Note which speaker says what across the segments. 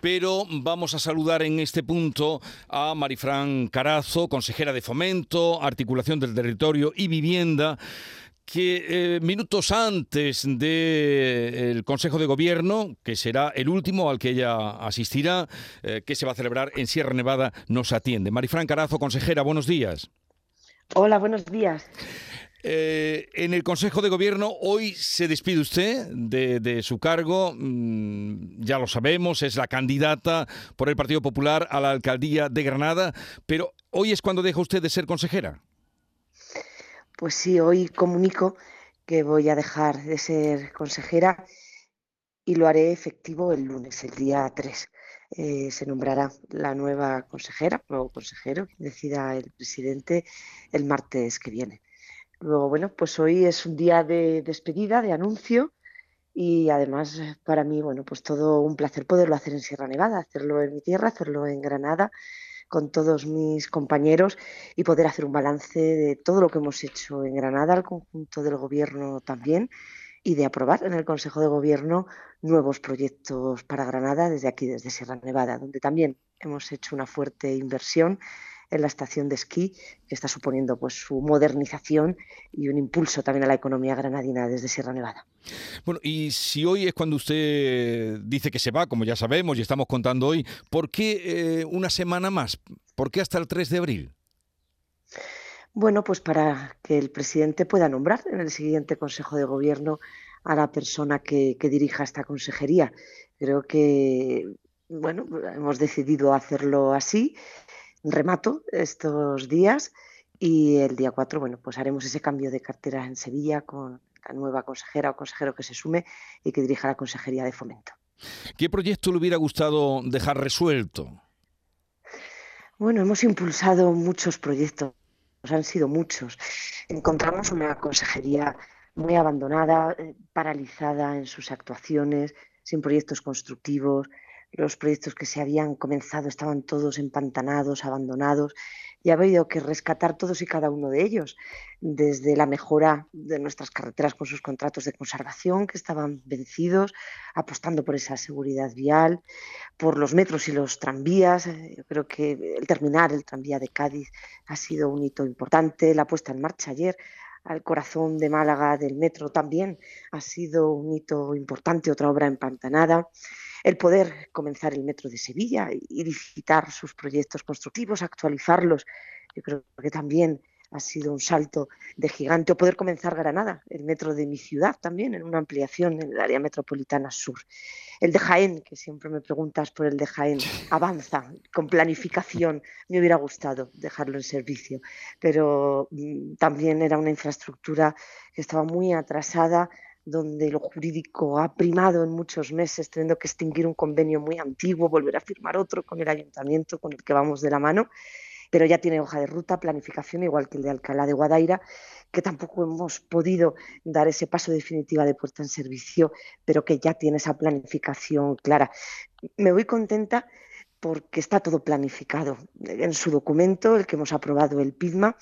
Speaker 1: Pero vamos a saludar en este punto a Marifran Carazo, consejera de Fomento, Articulación del Territorio y Vivienda que eh, minutos antes del Consejo de Gobierno, que será el último al que ella asistirá, eh, que se va a celebrar en Sierra Nevada, nos atiende. Marifran Carazo, consejera, buenos días.
Speaker 2: Hola, buenos días.
Speaker 1: Eh, en el Consejo de Gobierno hoy se despide usted de, su cargo, mm, ya lo sabemos, es la candidata por el Partido Popular a la alcaldía de Granada, pero hoy es cuando deja usted de ser consejera.
Speaker 2: Pues sí, hoy comunico que voy a dejar de ser consejera y lo haré efectivo el lunes, el día 3. Eh, se nombrará la nueva consejera, nuevo consejero, decida el presidente el martes que viene. Luego, bueno, pues hoy es un día de despedida, de anuncio y además eh, para mí, bueno, pues todo un placer poderlo hacer en Sierra Nevada, hacerlo en mi tierra, hacerlo en Granada con todos mis compañeros y poder hacer un balance de todo lo que hemos hecho en Granada, el conjunto del gobierno también y de aprobar en el Consejo de Gobierno nuevos proyectos para Granada desde aquí, desde Sierra Nevada, donde también hemos hecho una fuerte inversión en la estación de esquí, que está suponiendo pues su modernización y un impulso también a la economía granadina desde Sierra Nevada.
Speaker 1: Bueno, y si hoy es cuando usted dice que se va, como ya sabemos y estamos contando hoy, ¿por qué eh, una semana más? ¿Por qué hasta el 3 de abril?
Speaker 2: Bueno, pues para que el presidente pueda nombrar en el siguiente Consejo de Gobierno a la persona que, que dirija esta consejería. Creo que, bueno, hemos decidido hacerlo así remato estos días y el día 4, bueno, pues haremos ese cambio de cartera en Sevilla con la nueva consejera o consejero que se sume y que dirija la Consejería de Fomento.
Speaker 1: ¿Qué proyecto le hubiera gustado dejar resuelto?
Speaker 2: Bueno, hemos impulsado muchos proyectos, han sido muchos. Encontramos una consejería muy abandonada, eh, paralizada en sus actuaciones, sin proyectos constructivos, los proyectos que se habían comenzado estaban todos empantanados, abandonados, y ha habido que rescatar todos y cada uno de ellos, desde la mejora de nuestras carreteras con sus contratos de conservación que estaban vencidos, apostando por esa seguridad vial, por los metros y los tranvías. Yo creo que el terminar el tranvía de Cádiz ha sido un hito importante, la puesta en marcha ayer al corazón de Málaga del metro también ha sido un hito importante, otra obra empantanada el poder comenzar el metro de Sevilla y licitar sus proyectos constructivos, actualizarlos, yo creo que también ha sido un salto de gigante, o poder comenzar Granada, el metro de mi ciudad también, en una ampliación en el área metropolitana sur. El de Jaén, que siempre me preguntas por el de Jaén, avanza con planificación. Me hubiera gustado dejarlo en servicio, pero mm, también era una infraestructura que estaba muy atrasada, donde lo jurídico ha primado en muchos meses, teniendo que extinguir un convenio muy antiguo, volver a firmar otro con el ayuntamiento con el que vamos de la mano, pero ya tiene hoja de ruta, planificación, igual que el de Alcalá de Guadaira, que tampoco hemos podido dar ese paso definitivo de puerta en servicio, pero que ya tiene esa planificación clara. Me voy contenta porque está todo planificado. En su documento, el que hemos aprobado el PIDMA,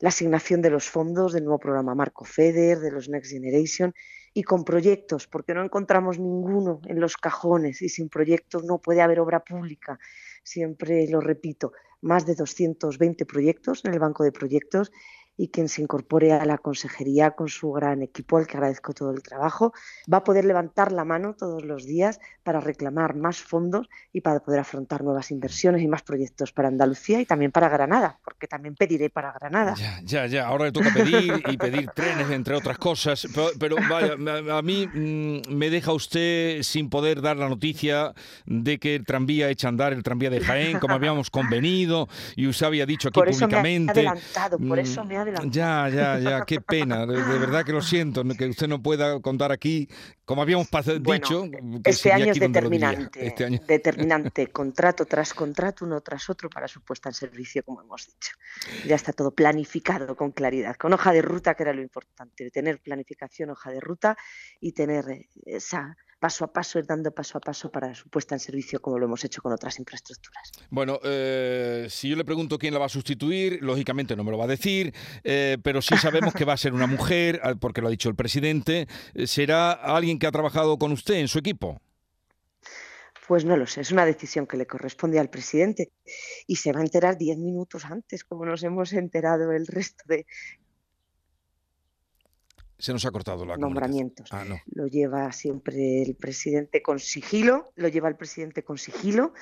Speaker 2: la asignación de los fondos del nuevo programa Marco FEDER, de los Next Generation, y con proyectos, porque no encontramos ninguno en los cajones y sin proyectos no puede haber obra pública. Siempre lo repito, más de 220 proyectos en el banco de proyectos y quien se incorpore a la consejería con su gran equipo, al que agradezco todo el trabajo, va a poder levantar la mano todos los días para reclamar más fondos y para poder afrontar nuevas inversiones y más proyectos para Andalucía y también para Granada, porque también pediré para Granada.
Speaker 1: Ya, ya, ya. ahora le toca pedir y pedir trenes, entre otras cosas, pero, vaya, a mí mm, me deja usted sin poder dar la noticia de que el tranvía echa a andar, el tranvía de Jaén, como habíamos convenido y usted había dicho aquí
Speaker 2: por
Speaker 1: eso públicamente.
Speaker 2: Me ha adelantado, por eso me ha
Speaker 1: ya, ya, ya, qué pena. De, verdad que lo siento, que usted no pueda contar aquí, como habíamos dicho.
Speaker 2: este año es determinante. Este año. Determinante, contrato tras contrato, uno tras otro, para su puesta en servicio, como hemos dicho. Ya está todo planificado con claridad, con hoja de ruta, que era lo importante, tener planificación, hoja de ruta y tener esa paso a paso, ir dando paso a paso para su puesta en servicio como lo hemos hecho con otras infraestructuras.
Speaker 1: Bueno, eh, si yo le pregunto quién la va a sustituir, lógicamente no me lo va a decir, eh, pero sí sabemos que va a ser una mujer, porque lo ha dicho el presidente. ¿Será alguien que ha trabajado con usted en su equipo?
Speaker 2: Pues no lo sé, es una decisión que le corresponde al presidente y se va a enterar diez minutos antes, como nos hemos enterado el resto de
Speaker 1: se nos ha cortado la
Speaker 2: nombramientos. Ah, lo lleva siempre el presidente con sigilo, lo lleva el presidente con sigilo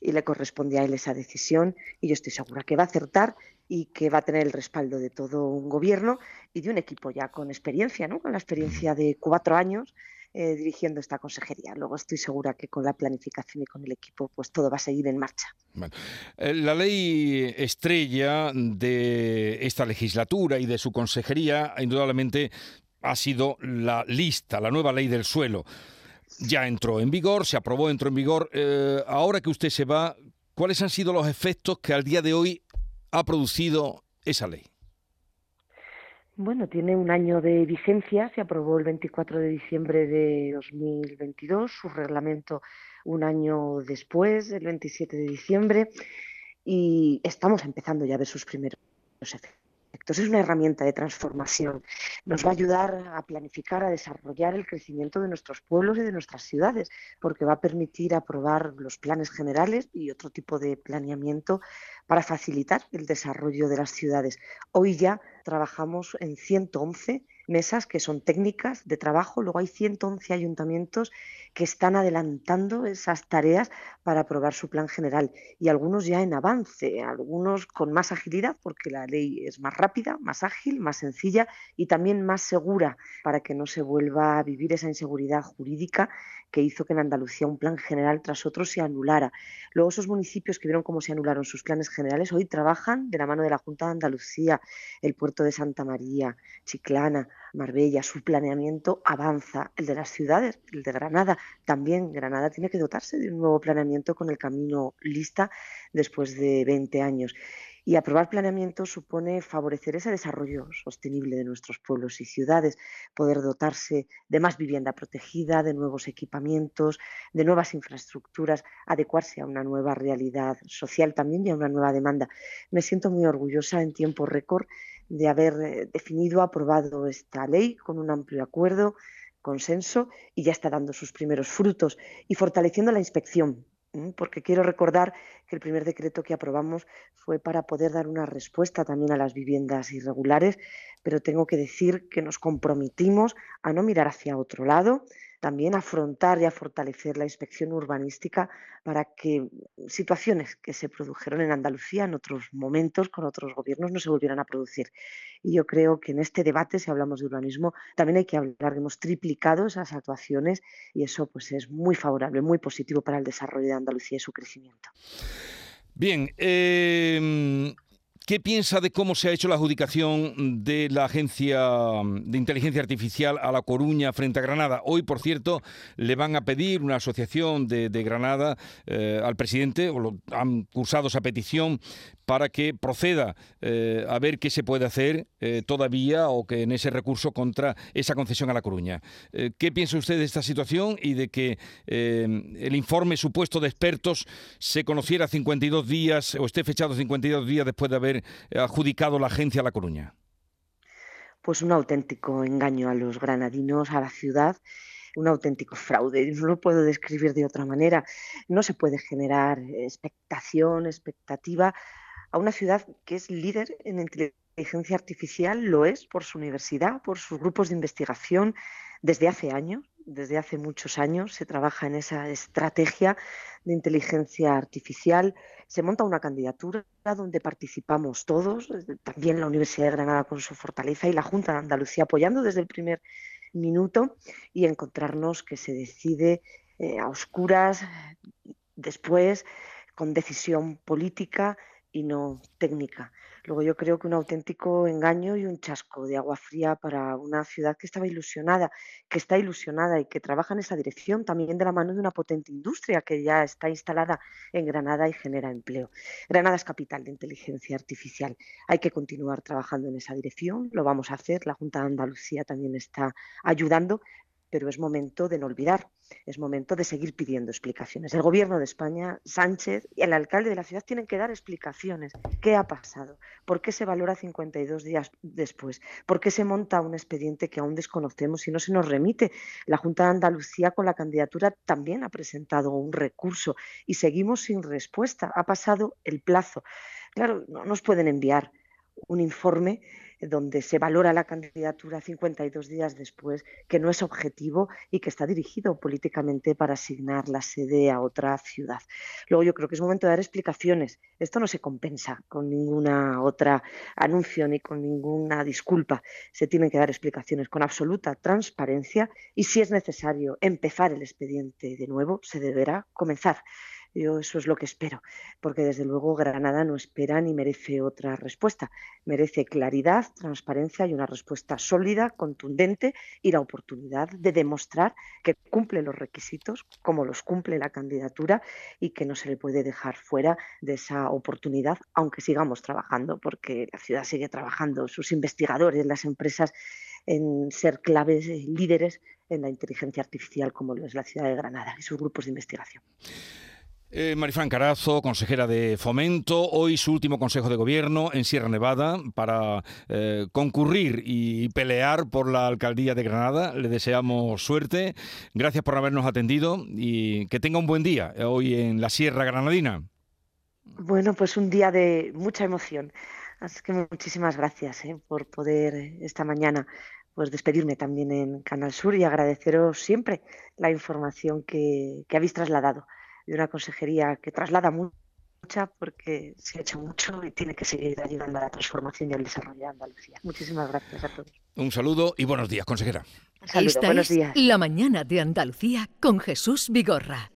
Speaker 2: y le corresponde a él esa decisión y yo estoy segura que va a acertar y que va a tener el respaldo de todo un gobierno y de un equipo ya con experiencia, ¿no? con la experiencia de cuatro años eh, dirigiendo esta consejería. Luego estoy segura que con la planificación y con el equipo, pues todo va a seguir en marcha.
Speaker 1: Eh, la ley estrella de esta legislatura y de su consejería, indudablemente, ha sido la lista, la nueva ley del suelo. Ya entró en vigor, se aprobó, entró en vigor. Eh, ahora que usted se va, ¿cuáles han sido los efectos que al día de hoy ha producido esa ley?
Speaker 2: Bueno, tiene un año de vigencia, se aprobó el 24 de diciembre de 2022, su reglamento un año después, el 27 de diciembre, y estamos empezando ya a ver sus primeros efectos. Es una herramienta de transformación. Nos va a ayudar a planificar, a desarrollar el crecimiento de nuestros pueblos y de nuestras ciudades, porque va a permitir aprobar los planes generales y otro tipo de planeamiento para facilitar el desarrollo de las ciudades. Hoy ya trabajamos en 111 mesas que son técnicas de trabajo. Luego hay 111 ayuntamientos que están adelantando esas tareas para aprobar su plan general y algunos ya en avance, algunos con más agilidad porque la ley es más rápida, más ágil, más sencilla y también más segura para que no se vuelva a vivir esa inseguridad jurídica que hizo que en Andalucía un plan general tras otro se anulara. Luego esos municipios que vieron cómo se anularon sus planes generales hoy trabajan de la mano de la Junta de Andalucía, el puerto de Santa María, Chiclana, Marbella, su planeamiento avanza, el de las ciudades, el de Granada, también Granada tiene que dotarse de un nuevo planeamiento con el camino lista después de 20 años. Y aprobar planeamiento supone favorecer ese desarrollo sostenible de nuestros pueblos y ciudades, poder dotarse de más vivienda protegida, de nuevos equipamientos, de nuevas infraestructuras, adecuarse a una nueva realidad social también y a una nueva demanda. Me siento muy orgullosa en tiempo récord de haber eh, definido, aprobado esta ley con un amplio acuerdo, consenso y ya está dando sus primeros frutos y fortaleciendo la inspección porque quiero recordar que el primer decreto que aprobamos fue para poder dar una respuesta también a las viviendas irregulares, pero tengo que decir que nos comprometimos a no mirar hacia otro lado, también afrontar y a fortalecer la inspección urbanística para que situaciones que se produjeron en Andalucía en otros momentos con otros gobiernos no se volvieran a producir. Y yo creo que en este debate, si hablamos de urbanismo, también hay que hablar que hemos triplicado esas actuaciones y eso pues es muy favorable, muy positivo para el desarrollo de Andalucía y su crecimiento.
Speaker 1: Bien, eh, ¿Qué piensa de cómo se ha hecho la adjudicación de la Agencia de Inteligencia Artificial a La Coruña frente a Granada? Hoy, por cierto, le van a pedir una asociación de, Granada eh, al presidente, o lo, han cursado esa petición para que proceda eh, a ver qué se puede hacer eh, todavía o que en ese recurso contra esa concesión a La Coruña. ¿Qué piensa usted de esta situación y de que el informe supuesto de expertos se conociera 52 días o esté fechado 52 días después de haber adjudicado la agencia a La Coruña?
Speaker 2: Pues un auténtico engaño a los granadinos, a la ciudad un auténtico fraude. No lo puedo describir de otra manera. No se puede generar expectación, expectativa a una ciudad que es líder en inteligencia artificial, lo es por su universidad, por sus grupos de investigación desde hace años desde hace muchos años se trabaja en esa estrategia de inteligencia artificial. Se monta una candidatura donde participamos todos, también la Universidad de Granada con su fortaleza y la Junta de Andalucía apoyando desde el primer minuto y encontrarnos que se decide eh, a oscuras después con decisión política y no técnica. Luego yo creo que un auténtico engaño y un chasco de agua fría para una ciudad que estaba ilusionada, que está ilusionada y que trabaja en esa dirección también de la mano de una potente industria que ya está instalada en Granada y genera empleo. Granada es capital de inteligencia artificial. Hay que continuar trabajando en esa dirección, lo vamos a hacer. La Junta de Andalucía también está ayudando, pero es momento de no olvidar, es momento de seguir pidiendo explicaciones. El Gobierno de España, Sánchez y el alcalde de la ciudad tienen que dar explicaciones. ¿Qué ha pasado? ¿Por qué se valora 52 días después? ¿Por qué se monta un expediente que aún desconocemos y no se nos remite? La Junta de Andalucía con la candidatura también ha presentado un recurso y seguimos sin respuesta. Ha pasado el plazo. Claro, no nos pueden enviar un informe donde se valora la candidatura 52 días después, que no es objetivo y que está dirigido políticamente para asignar la sede a otra ciudad. Luego yo creo que es momento de dar explicaciones. Esto no se compensa con ninguna otra anuncio ni con ninguna disculpa. Se tienen que dar explicaciones con absoluta transparencia y si es necesario empezar el expediente de nuevo, se deberá comenzar. Yo eso es lo que espero, porque desde luego Granada no espera ni merece otra respuesta. Merece claridad, transparencia y una respuesta sólida, contundente y la oportunidad de demostrar que cumple los requisitos, como los cumple la candidatura y que no se le puede dejar fuera de esa oportunidad, aunque sigamos trabajando, porque la ciudad sigue trabajando, sus investigadores, las empresas en ser claves, líderes en la inteligencia artificial como lo es la ciudad de Granada y sus grupos de investigación.
Speaker 1: Eh, Marifran Carazo, consejera de Fomento, hoy su último consejo de gobierno en Sierra Nevada para eh, concurrir y pelear por la alcaldía de Granada. Le deseamos suerte. Gracias por habernos atendido y que tenga un buen día hoy en la Sierra Granadina.
Speaker 2: Bueno, pues un día de mucha emoción. Así que muchísimas gracias eh, por poder esta mañana pues despedirme también en Canal Sur y agradeceros siempre la información que habéis trasladado de una consejería que traslada mucha porque se ha hecho mucho y tiene que seguir ayudando a la transformación y al desarrollo de Andalucía. Muchísimas gracias a todos.
Speaker 1: Un saludo y buenos días, consejera.
Speaker 3: Esta buenos días. La mañana de Andalucía con Jesús Vigorra.